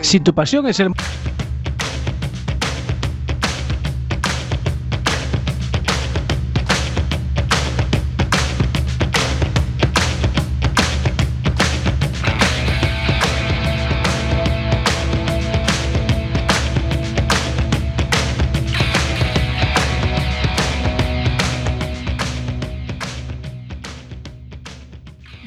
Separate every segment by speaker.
Speaker 1: Si tu pasión es el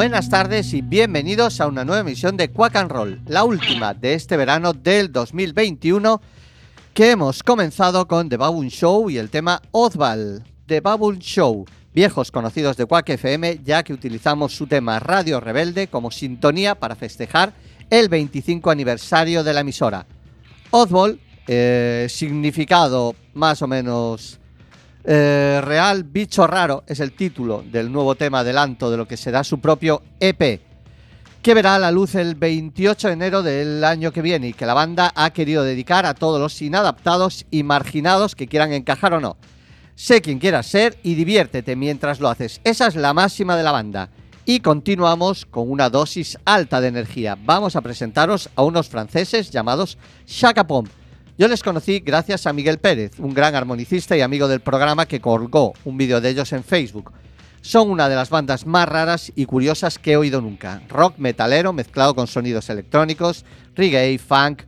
Speaker 2: Buenas tardes y bienvenidos a una nueva emisión de Quack and Roll, la última de este verano del 2021, que hemos comenzado con The Baboon Show y el tema Oswald, The Baboon Show, viejos conocidos de Quack FM, ya que utilizamos su tema Radio Rebelde como sintonía para festejar el 25 aniversario de la emisora. Oswald, eh, significado más o menos eh, Real Bicho Raro es el título del nuevo tema adelanto de lo que será su propio EP, que verá la luz el 28 de enero del año que viene y que la banda ha querido dedicar a todos los inadaptados y marginados que quieran encajar o no. Sé quien quieras ser y diviértete mientras lo haces. Esa es la máxima de la banda. Y continuamos con una dosis alta de energía. Vamos a presentaros a unos franceses llamados Chaka Pom. Yo les conocí gracias a Miguel Pérez, un gran armonicista y amigo del programa que colgó un vídeo de ellos en Facebook. Son una de las bandas más raras y curiosas que he oído nunca. Rock metalero mezclado con sonidos electrónicos, reggae, funk.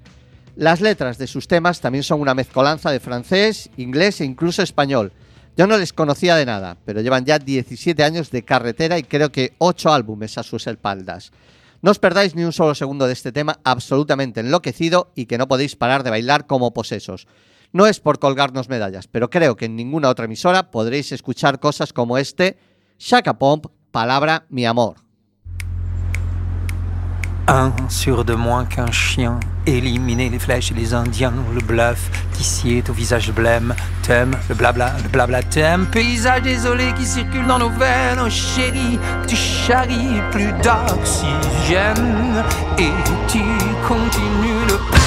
Speaker 2: Las letras de sus temas también son una mezcolanza de francés, inglés e incluso español. Yo no les conocía de nada, pero llevan ya 17 años de carretera y creo que 8 álbumes a sus espaldas. No os perdáis ni un solo segundo de este tema absolutamente enloquecido y que no podéis parar de bailar como posesos. No es por colgarnos medallas, pero creo que en ninguna otra emisora podréis escuchar cosas como este Shaka Pomp, palabra mi amor.
Speaker 3: Un sur de moins qu'un chien, éliminer les flèches et les indiens, le bluff, t'ici est au visage blême, thème, le blabla, le blabla thème, paysage désolé qui circule dans nos veines, oh chérie, tu charries. Plus d'oxygène, et tu continues le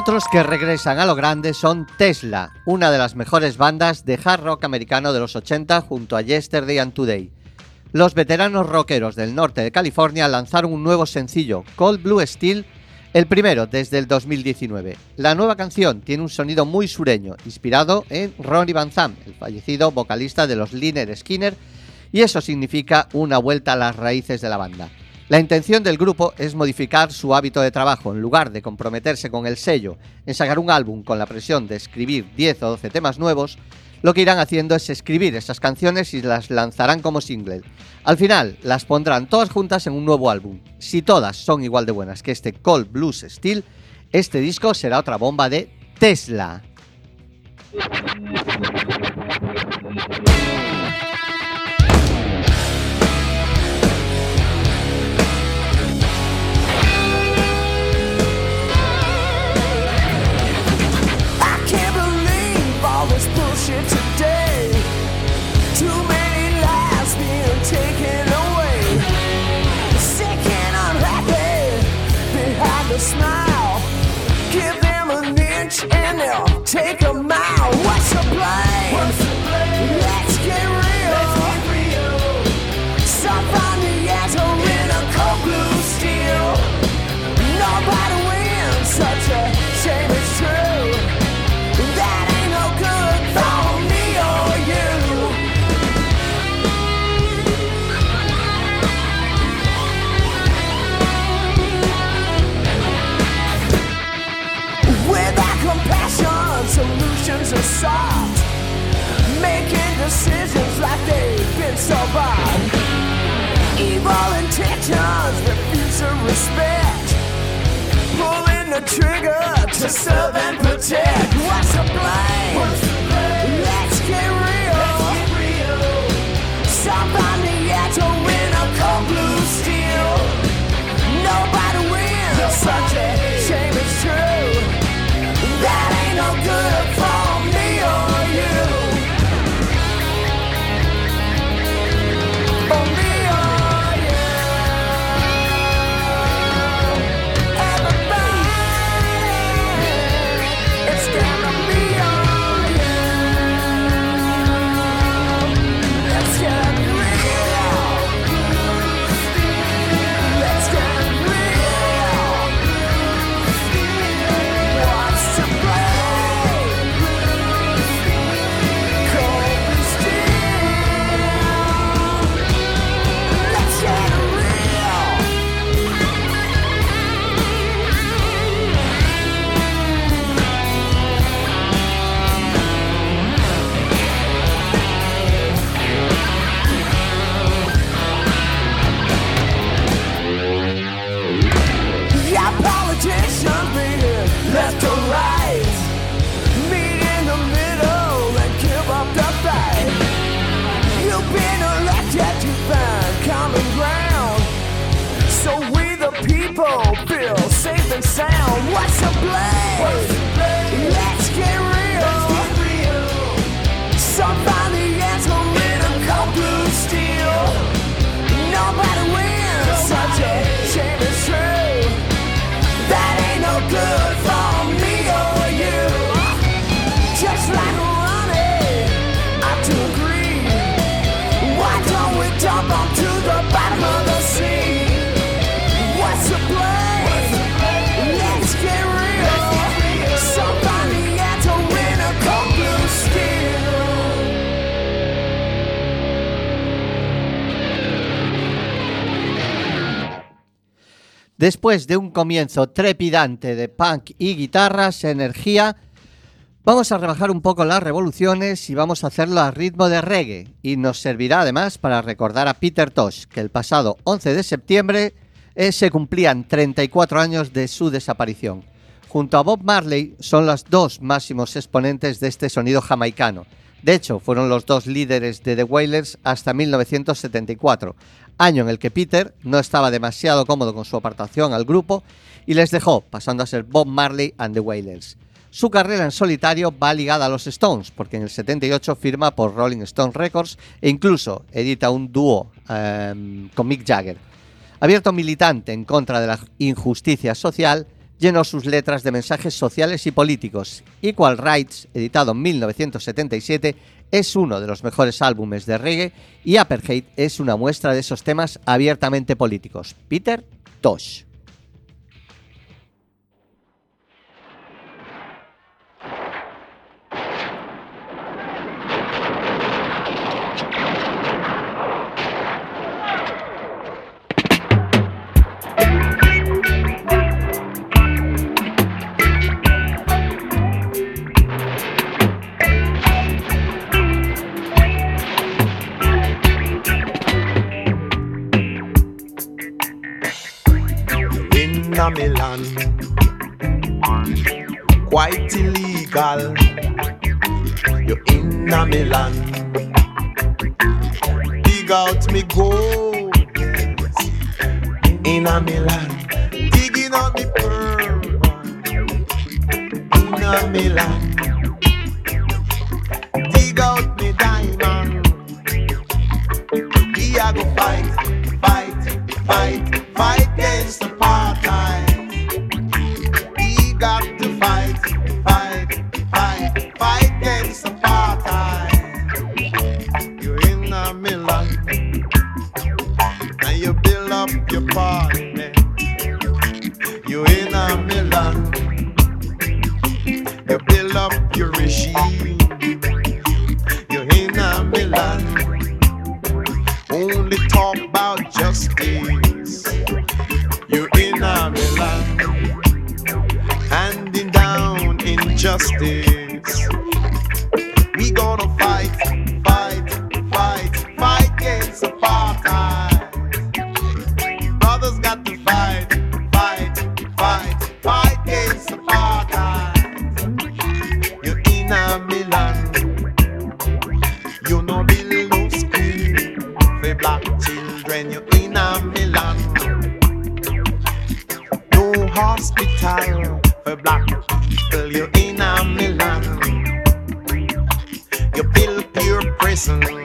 Speaker 2: Otros que regresan a lo grande son Tesla, una de las mejores bandas de hard rock americano de los 80 junto a Yesterday and Today. Los veteranos rockeros del norte de California lanzaron un nuevo sencillo, Cold Blue Steel, el primero desde el 2019. La nueva canción tiene un sonido muy sureño, inspirado en Ronnie Van Zant, el fallecido vocalista de los Liner Skinner, y eso significa una vuelta a las raíces de la banda. La intención del grupo es modificar su hábito de trabajo. En lugar de comprometerse con el sello en sacar un álbum con la presión de escribir 10 o 12 temas nuevos, lo que irán haciendo es escribir esas canciones y las lanzarán como single. Al final, las pondrán todas juntas en un nuevo álbum. Si todas son igual de buenas que este Cold Blues Steel, este disco será otra bomba de Tesla.
Speaker 4: And they'll take solutions. Making decisions like they've been so bad. Evil intentions refuse to respect. Pulling the trigger to serve and protect. What's the blame? Let's get real. Somebody had to win a cold blue steel. Nobody wins. Such sound. What's the blame? Let's get real. Somebody
Speaker 2: Después de un comienzo trepidante de punk y guitarras, energía, vamos a rebajar un poco las revoluciones y vamos a hacerlo a ritmo de reggae. Y nos servirá además para recordar a Peter Tosh, que el pasado 11 de septiembre eh, se cumplían 34 años de su desaparición. Junto a Bob Marley son los dos máximos exponentes de este sonido jamaicano. De hecho, fueron los dos líderes de The Wailers hasta 1974, año en el que Peter no estaba demasiado cómodo con su apartación al grupo y les dejó, pasando a ser Bob Marley and the Wailers. Su carrera en solitario va ligada a los Stones, porque en el 78 firma por Rolling Stone Records e incluso edita un dúo em, con Mick Jagger. Abierto militante en contra de la injusticia social, llenó sus letras de mensajes sociales y políticos. Equal Rights, editado en 1977, es uno de los mejores álbumes de reggae y Apartheid es una muestra de esos temas abiertamente políticos. Peter Tosh.
Speaker 5: a Milan. No hospital for black people, you're in a Milan. You build pure prison.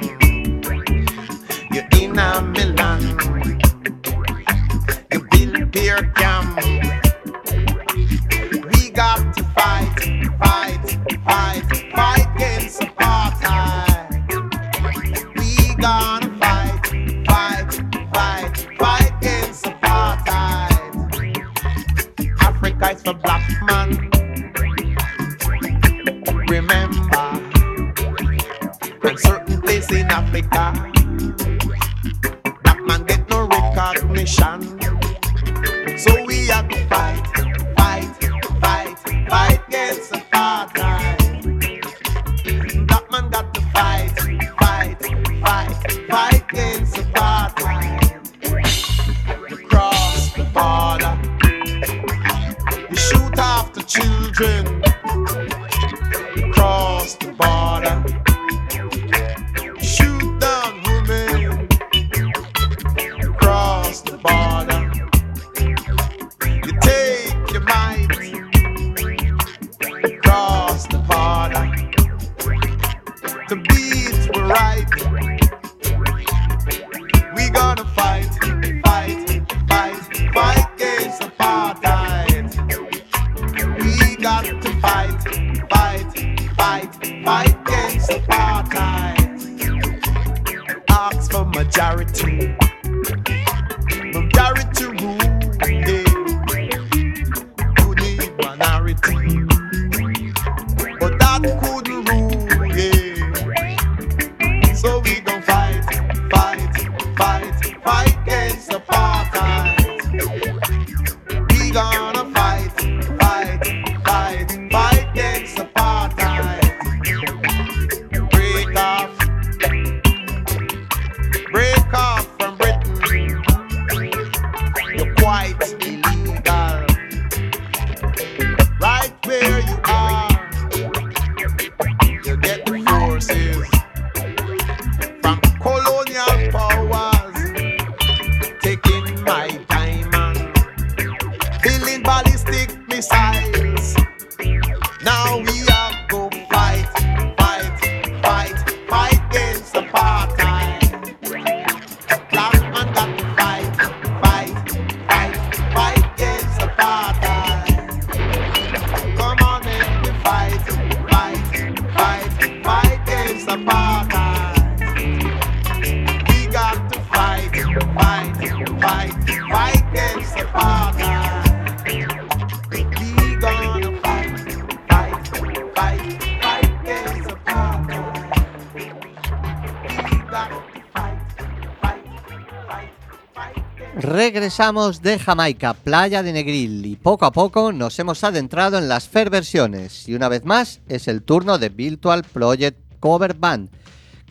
Speaker 2: Jamaica, playa de Negril, y poco a poco nos hemos adentrado en las fair versiones. Y una vez más es el turno de Virtual Project Cover Band,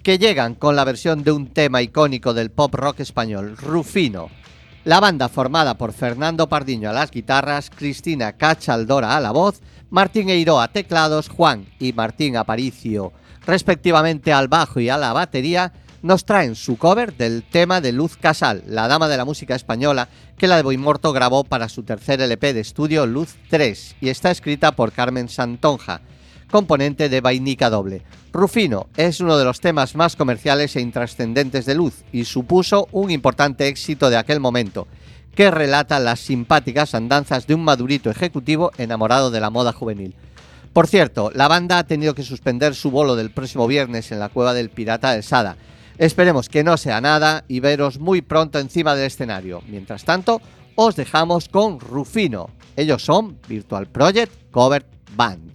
Speaker 2: que llegan con la versión de un tema icónico del pop rock español, Rufino. La banda formada por Fernando Pardiño a las guitarras, Cristina Cachaldora a la voz, Martín Eiro a teclados, Juan y Martín Aparicio respectivamente al bajo y a la batería, nos traen su cover del tema de Luz Casal, la dama de la música española, que la de Boimorto grabó para su tercer LP de estudio Luz 3 y está escrita por Carmen Santonja, componente de Vainica Doble. Rufino es uno de los temas más comerciales e intrascendentes de Luz y supuso un importante éxito de aquel momento, que relata las simpáticas andanzas de un madurito ejecutivo enamorado de la moda juvenil. Por cierto, la banda ha tenido que suspender su bolo del próximo viernes en la cueva del Pirata del Sada. Esperemos que no sea nada y veros muy pronto encima del escenario. Mientras tanto, os dejamos con Rufino. Ellos son Virtual Project Cover Band.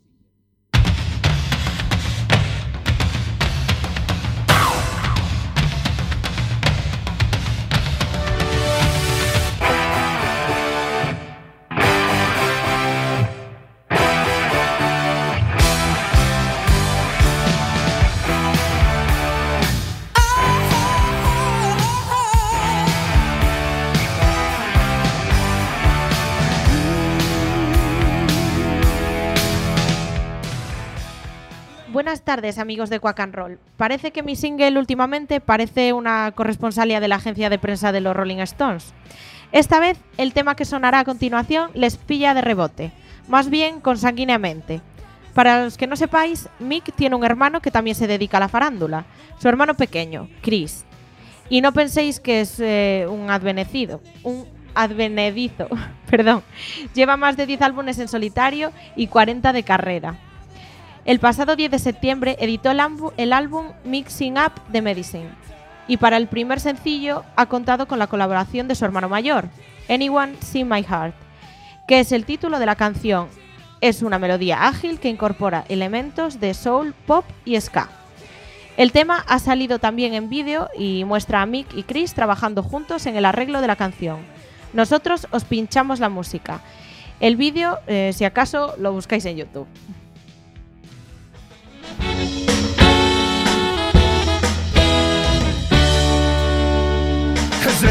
Speaker 6: Tardes, amigos de Quack and Roll. Parece que mi single últimamente parece una corresponsalia de la agencia de prensa de los Rolling Stones. Esta vez, el tema que sonará a continuación les pilla de rebote, más bien consanguíneamente. Para los que no sepáis, Mick tiene un hermano que también se dedica a la farándula, su hermano pequeño, Chris. Y no penséis que es eh, un advenecido, un advenedizo, perdón. Lleva más de 10 álbumes en solitario y 40 de carrera. El pasado 10 de septiembre editó el, álbum Mixing Up de Medicine y para el primer sencillo ha contado con la colaboración de su hermano mayor, Anyone See My Heart, que es el título de la canción. Es una melodía ágil que incorpora elementos de soul, pop y ska. El tema ha salido también en vídeo y muestra a Mick y Chris trabajando juntos en el arreglo de la canción. Nosotros os pinchamos la música. El vídeo, eh, si acaso, lo buscáis en YouTube.
Speaker 7: Cause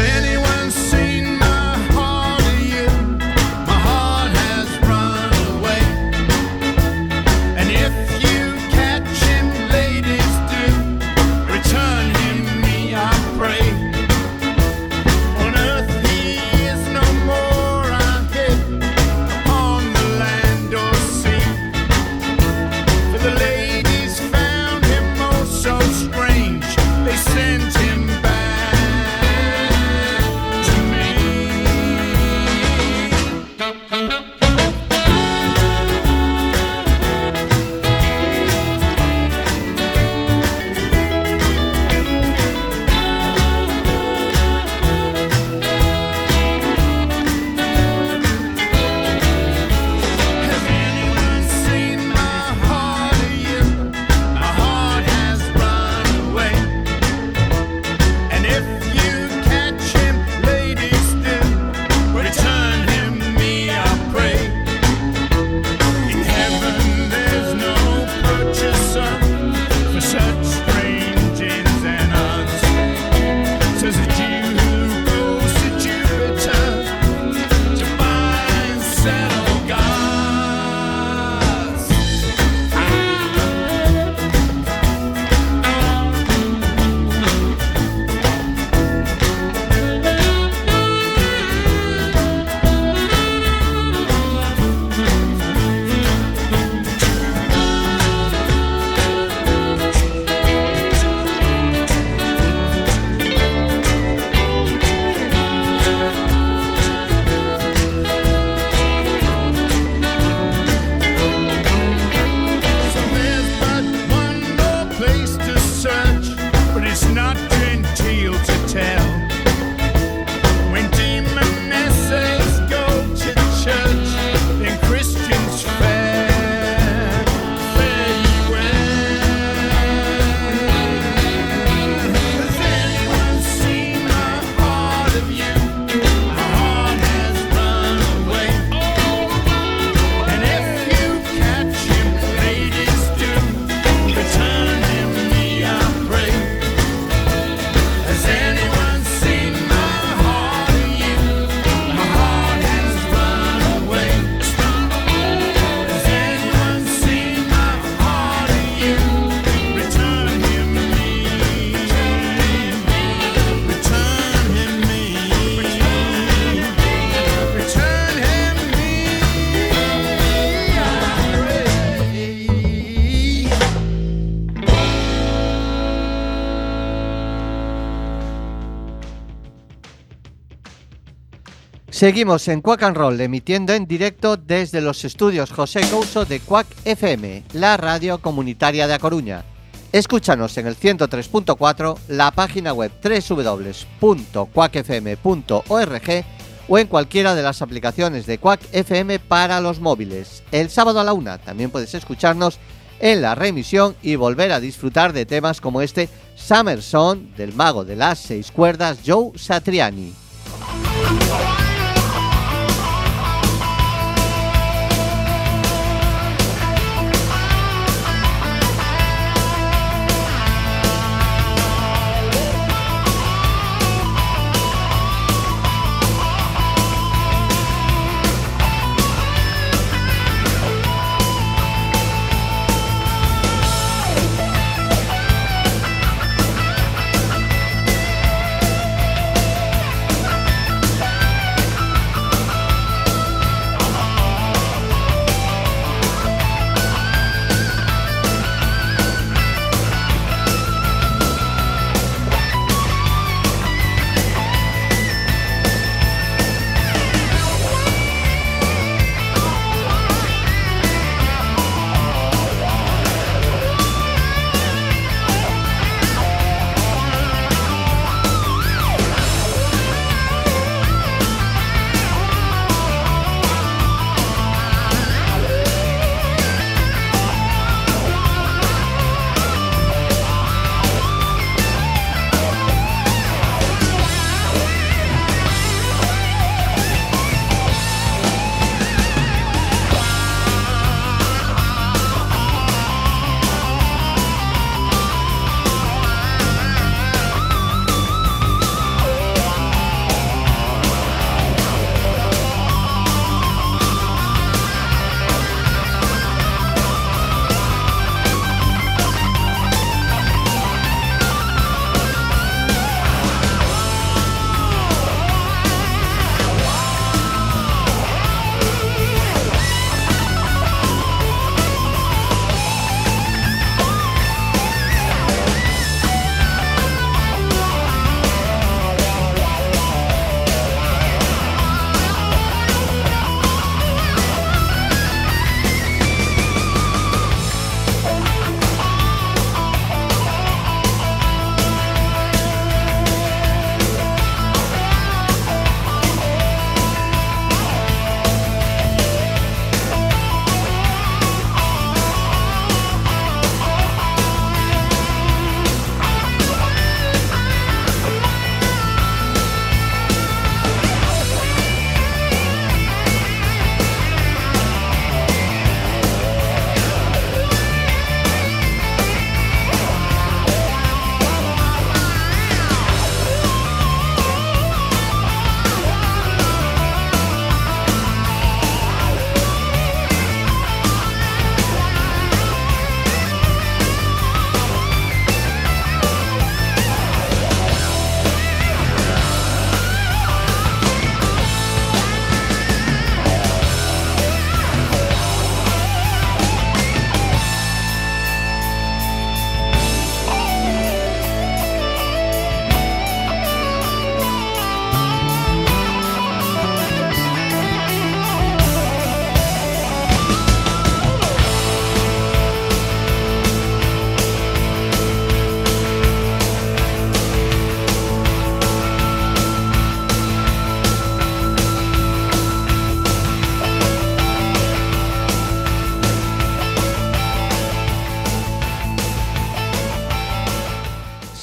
Speaker 2: Seguimos en Quack and Roll, emitiendo en directo desde los estudios José Couso de Quack FM, la radio comunitaria de A Coruña. Escúchanos en el 103.4, la página web www.quackfm.org o en cualquiera de las aplicaciones de Quack FM para los móviles. El sábado a la una también puedes escucharnos en la remisión y volver a disfrutar de temas como este Summer Song del mago de las seis cuerdas Joe Satriani.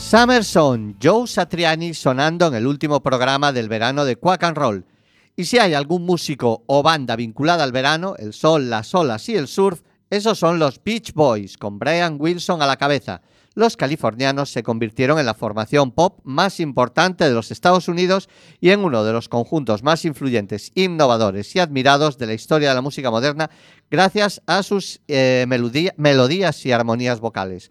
Speaker 2: Summer Song, Joe Satriani sonando en el último programa del verano de Quack and Roll. Y si hay algún músico o banda vinculada al verano, el sol, las olas y el surf, esos son los Beach Boys, con Brian Wilson a la cabeza. Los californianos se convirtieron en la formación pop más importante de los Estados Unidos y en uno de los conjuntos más influyentes, innovadores y admirados de la historia de la música moderna gracias a sus eh, melodía- melodías y armonías vocales.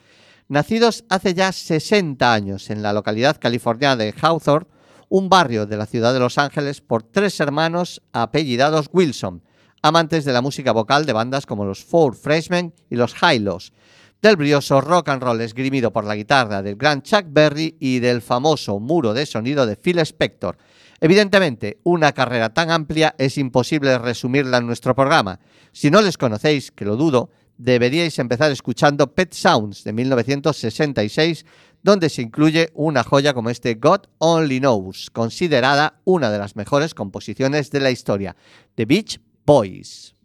Speaker 2: Nacidos hace ya 60 años en la localidad californiana de Hawthorne, un barrio de la ciudad de Los Ángeles, por tres hermanos apellidados Wilson, amantes de la música vocal de bandas como los Four Freshmen y los Highlows, del brioso rock and roll esgrimido por la guitarra del gran Chuck Berry y del famoso muro de sonido de Phil Spector. Evidentemente, una carrera tan amplia es imposible resumirla en nuestro programa. Si no les conocéis, que lo dudo, deberíais empezar escuchando Pet Sounds de 1966, donde se incluye una joya como este God Only Knows, considerada una de las mejores composiciones de la historia, The Beach Boys.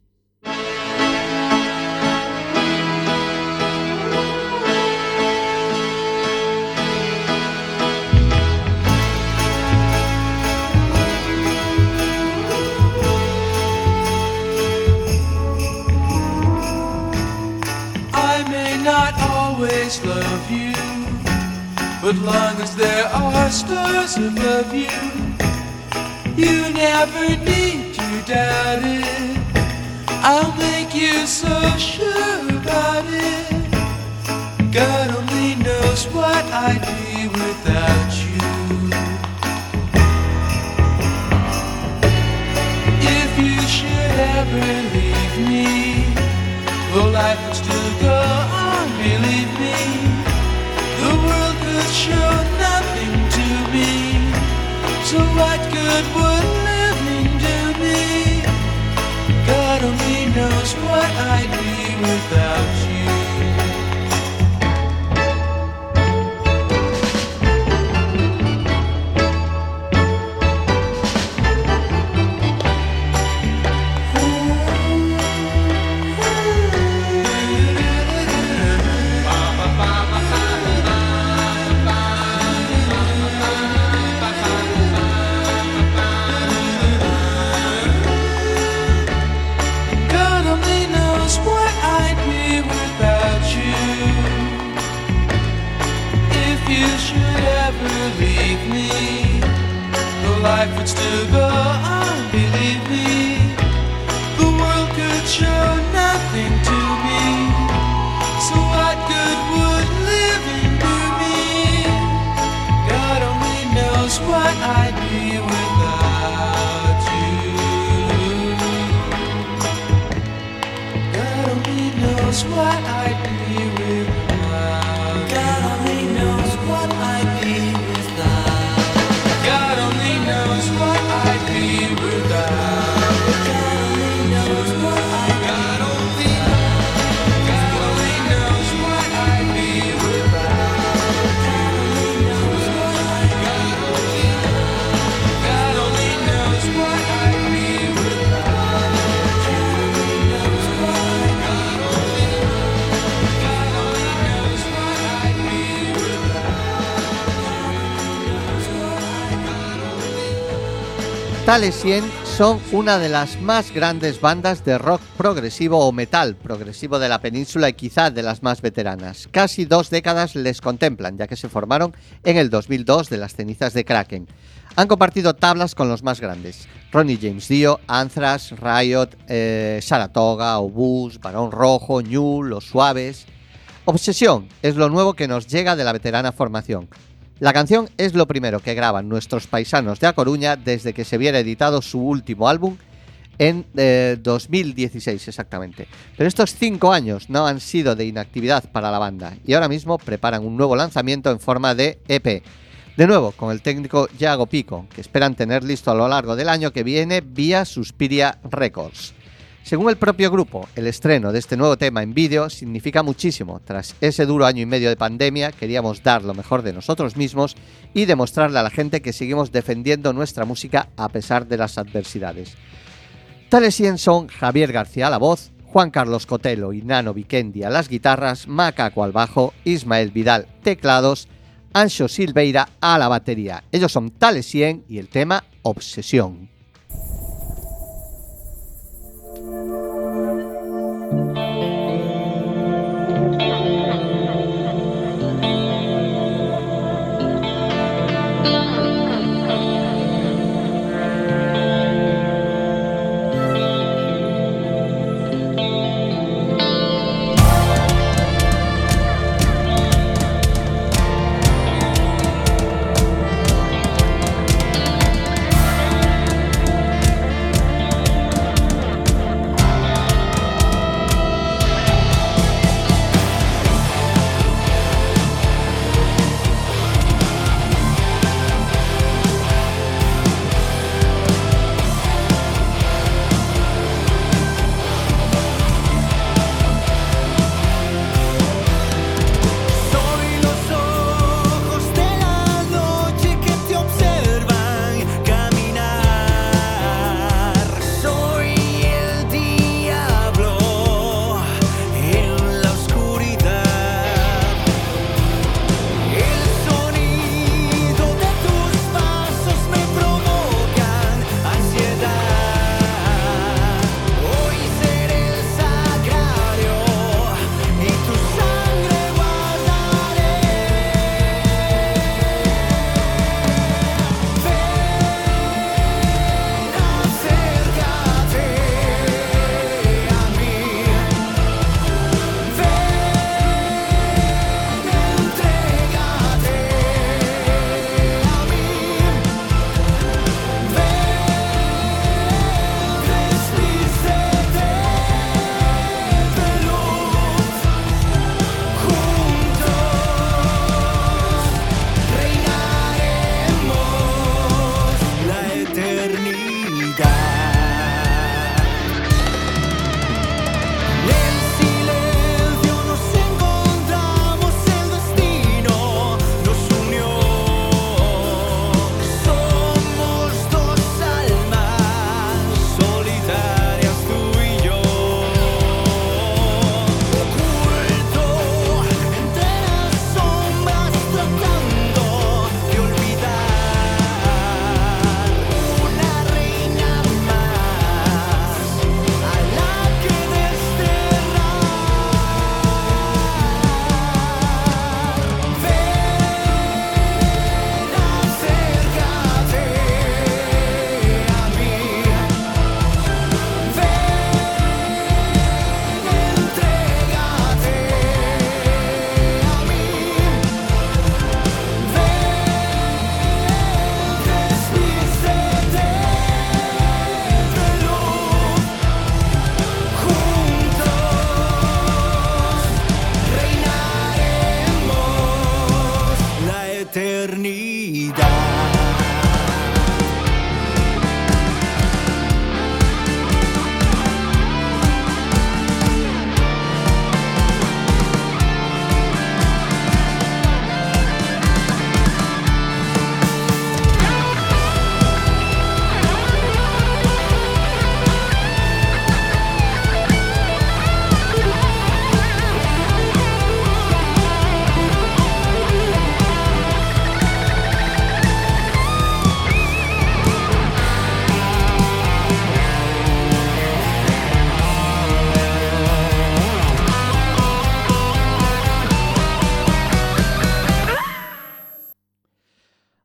Speaker 8: Always love you, but long as there are stars above you, you never need to doubt it. I'll make you so sure about it. God only knows what I'd be without you.
Speaker 2: Tales 100 son una de las más grandes bandas de rock progresivo o metal progresivo de la península y quizá de las más veteranas. Casi dos décadas les contemplan, ya que se formaron en el 2002 de las cenizas de Kraken. Han compartido tablas con los más grandes. Ronnie James Dio, Anthrax, Riot, eh, Saratoga, Obús, Barón Rojo, New, Los Suaves. Obsesión es lo nuevo que nos llega de la veterana formación. La canción es lo primero que graban nuestros paisanos de A Coruña desde que se viera editado su último álbum en eh, 2016 exactamente. Pero estos cinco años no han sido de inactividad para la banda y ahora mismo preparan un nuevo lanzamiento en forma de EP. De nuevo, con el técnico Yago Pico, que esperan tener listo a lo largo del año que viene vía Suspiria Records. Según el propio grupo, el estreno de este nuevo tema en vídeo significa muchísimo. Tras ese duro año y medio de pandemia, queríamos dar lo mejor de nosotros mismos y demostrarle a la gente que seguimos defendiendo nuestra música a pesar de las adversidades. Tales 100 son Javier García a la voz, Juan Carlos Cotelo y Nano Vikendi a las guitarras, Macaco al bajo, Ismael Vidal teclados, Ancho Silveira a la batería. Ellos son Tales 100 y el tema Obsesión.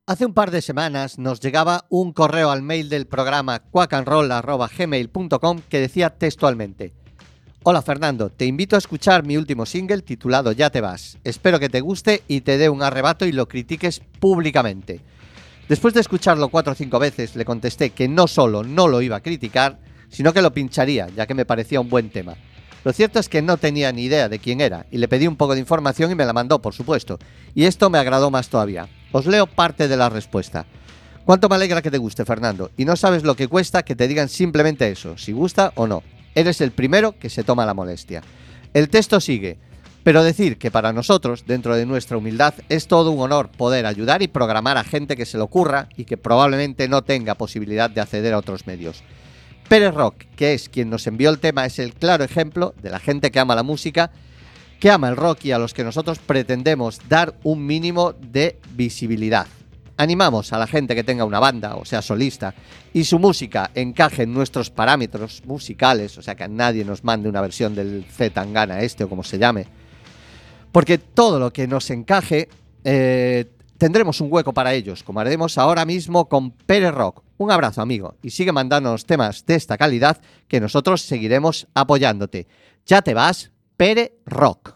Speaker 9: Hace un par de semanas nos llegaba un correo al mail del programa quackandroll.gmail.com que decía textualmente Hola Fernando, te invito a escuchar mi último single titulado Ya te vas. Espero que te guste y te dé un arrebato y lo critiques públicamente. Después de escucharlo cuatro o cinco veces, le contesté que no solo no lo iba a criticar, sino que lo pincharía, ya que me parecía un buen tema. Lo cierto es que no tenía ni idea de quién era, y le pedí un poco de información y me la mandó, por supuesto. Y esto me agradó más todavía. Os leo parte de la respuesta. Cuánto me alegra que te guste, Fernando, y no sabes lo que cuesta que te digan simplemente eso, si gusta o no. Eres el primero que se toma la molestia. El texto sigue. Pero decir que para nosotros, dentro de nuestra humildad, es todo un honor poder ayudar y programar a gente que se le ocurra y que probablemente no tenga posibilidad de acceder a otros medios. Pérez Rock, que es quien nos envió el tema, es el claro ejemplo de la gente que ama la música, que ama el rock y a los que nosotros pretendemos dar un mínimo de visibilidad. Animamos a la gente que tenga una banda, o sea, solista, y su música encaje en nuestros parámetros musicales, o sea, que a nadie nos mande una versión del Z Tangana este o como se llame, porque todo lo que nos encaje eh, tendremos un hueco para ellos, como haremos ahora mismo con Pérez Rock. Un abrazo, amigo, y sigue mandándonos temas de esta calidad que nosotros seguiremos apoyándote. Ya te vas, Pérez Rock.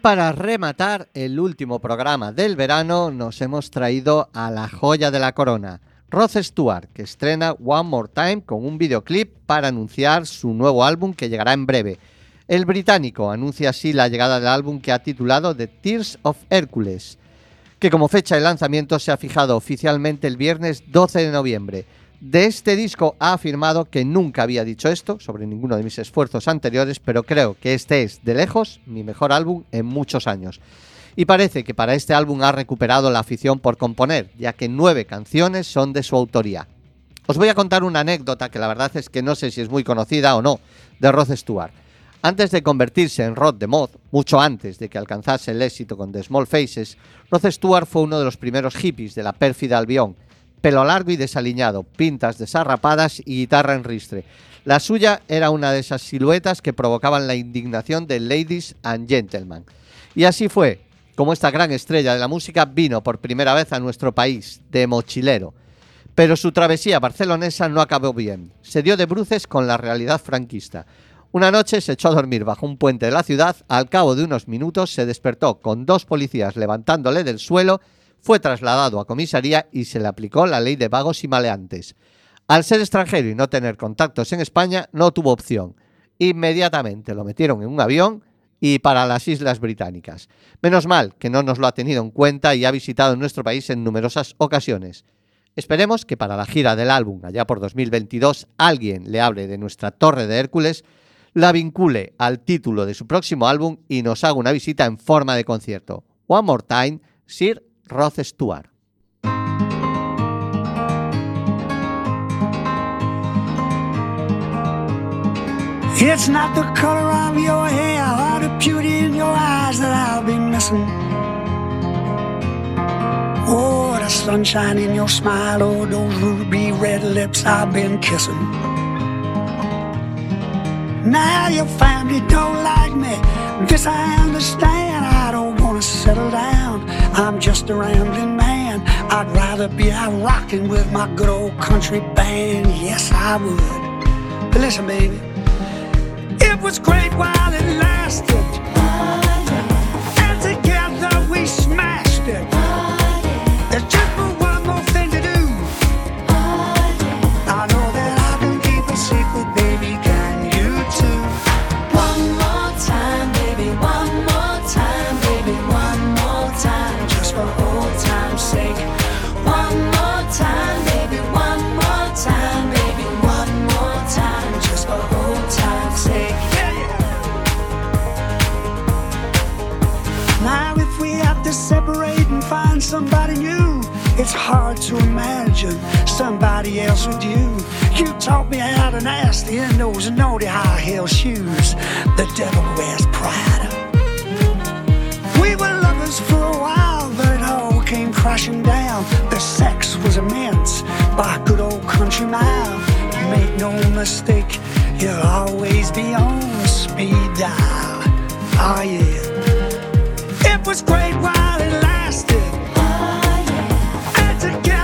Speaker 10: Para
Speaker 2: rematar el último programa del verano, nos hemos traído a la joya de la corona, Rod Stewart, que estrena One More Time con un videoclip para anunciar su nuevo álbum que llegará en breve. El británico anuncia así la llegada del álbum que ha titulado The Tears of Hercules, que como fecha de lanzamiento se ha fijado oficialmente el viernes 12 de noviembre. De este disco ha afirmado que nunca había dicho esto sobre ninguno de mis esfuerzos anteriores, pero creo que este es, de lejos, mi mejor álbum en muchos años. Y parece que para este álbum ha recuperado la afición por componer, ya que nueve canciones son de su autoría. Os voy a contar una anécdota que la verdad es que no sé si es muy conocida o no, de Rod Stewart. Antes de convertirse en Rod de Mod, mucho antes de que alcanzase el éxito con The Small Faces, Rod Stewart fue uno de los primeros hippies de la pérfida Albión. Pelo largo y desaliñado, pintas desarrapadas y guitarra en ristre. La suya era una de esas siluetas que provocaban la indignación de ladies and gentlemen. Y así fue como esta gran estrella de la música vino por primera vez a nuestro país, de mochilero. Pero su travesía barcelonesa no acabó bien. Se dio de bruces con la realidad franquista. Una noche se echó a dormir bajo un puente de la ciudad, al cabo de unos minutos se despertó con dos policías levantándole del suelo, fue trasladado a comisaría y se le aplicó la ley de vagos y maleantes. Al ser extranjero y no tener contactos en España, no tuvo opción. Inmediatamente lo metieron en un avión y para las Islas Británicas. Menos mal que no nos lo ha tenido en cuenta y ha visitado nuestro país en numerosas ocasiones. Esperemos que para la gira del álbum allá por 2022 alguien le hable de nuestra Torre de Hércules, la vincule al título de su próximo álbum y nos haga una visita en forma de concierto. One More Time, Sir Rod Stewart.
Speaker 11: It's not the color of your hair or the beauty in your eyes that I'll be missing. Oh, the sunshine in your smile, oh, those ruby red lips I've been kissing. Now your family don't like me. This I understand. I don't wanna settle down. I'm just a rambling man. I'd rather be out rocking with my good old country band. Yes, I would. But listen, baby. It was great while it lasted. And together we smashed it. Hard to imagine somebody else with you. You taught me how to nasty in those naughty high heel shoes. The devil wears pride. We were lovers for a while, but it all came crashing down. The sex was immense by good old country mile. Make no mistake, you'll always be on speed dial. Oh yeah. It was great together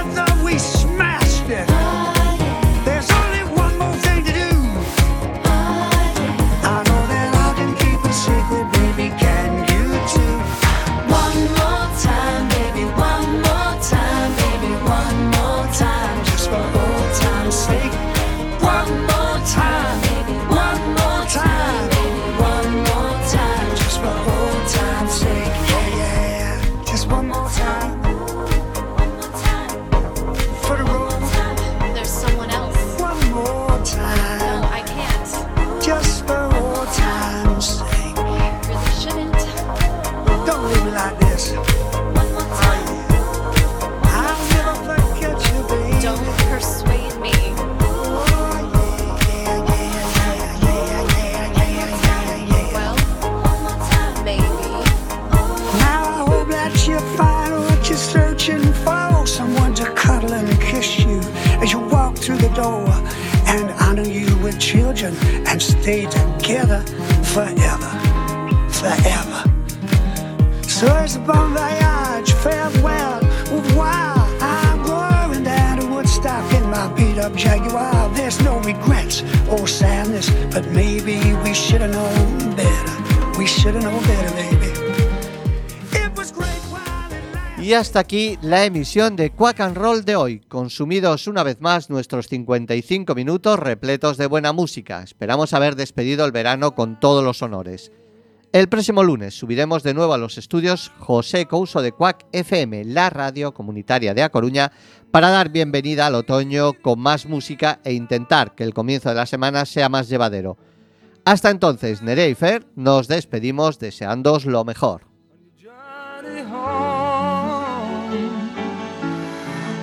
Speaker 11: you're searching for someone to cuddle and kiss you
Speaker 12: as you walk
Speaker 11: through the door and honor you with children and stay together forever, forever. So it's bon voyage, farewell, au. I'm roaring down to Woodstock in my beat up Jaguar. There's no regrets or sadness, but maybe we should have known better. We should have known better, baby.
Speaker 2: Y hasta aquí la emisión de Quack and Roll de hoy. Consumidos una vez más nuestros 55 minutos repletos de buena música. Esperamos haber despedido el verano con todos los honores. El próximo lunes subiremos de nuevo a los estudios José Couso de Quack FM, la radio comunitaria de A Coruña, para dar bienvenida al otoño con más música e intentar que el comienzo de la semana sea más llevadero. Hasta entonces, Nerea y Fer, nos despedimos deseándoos lo mejor.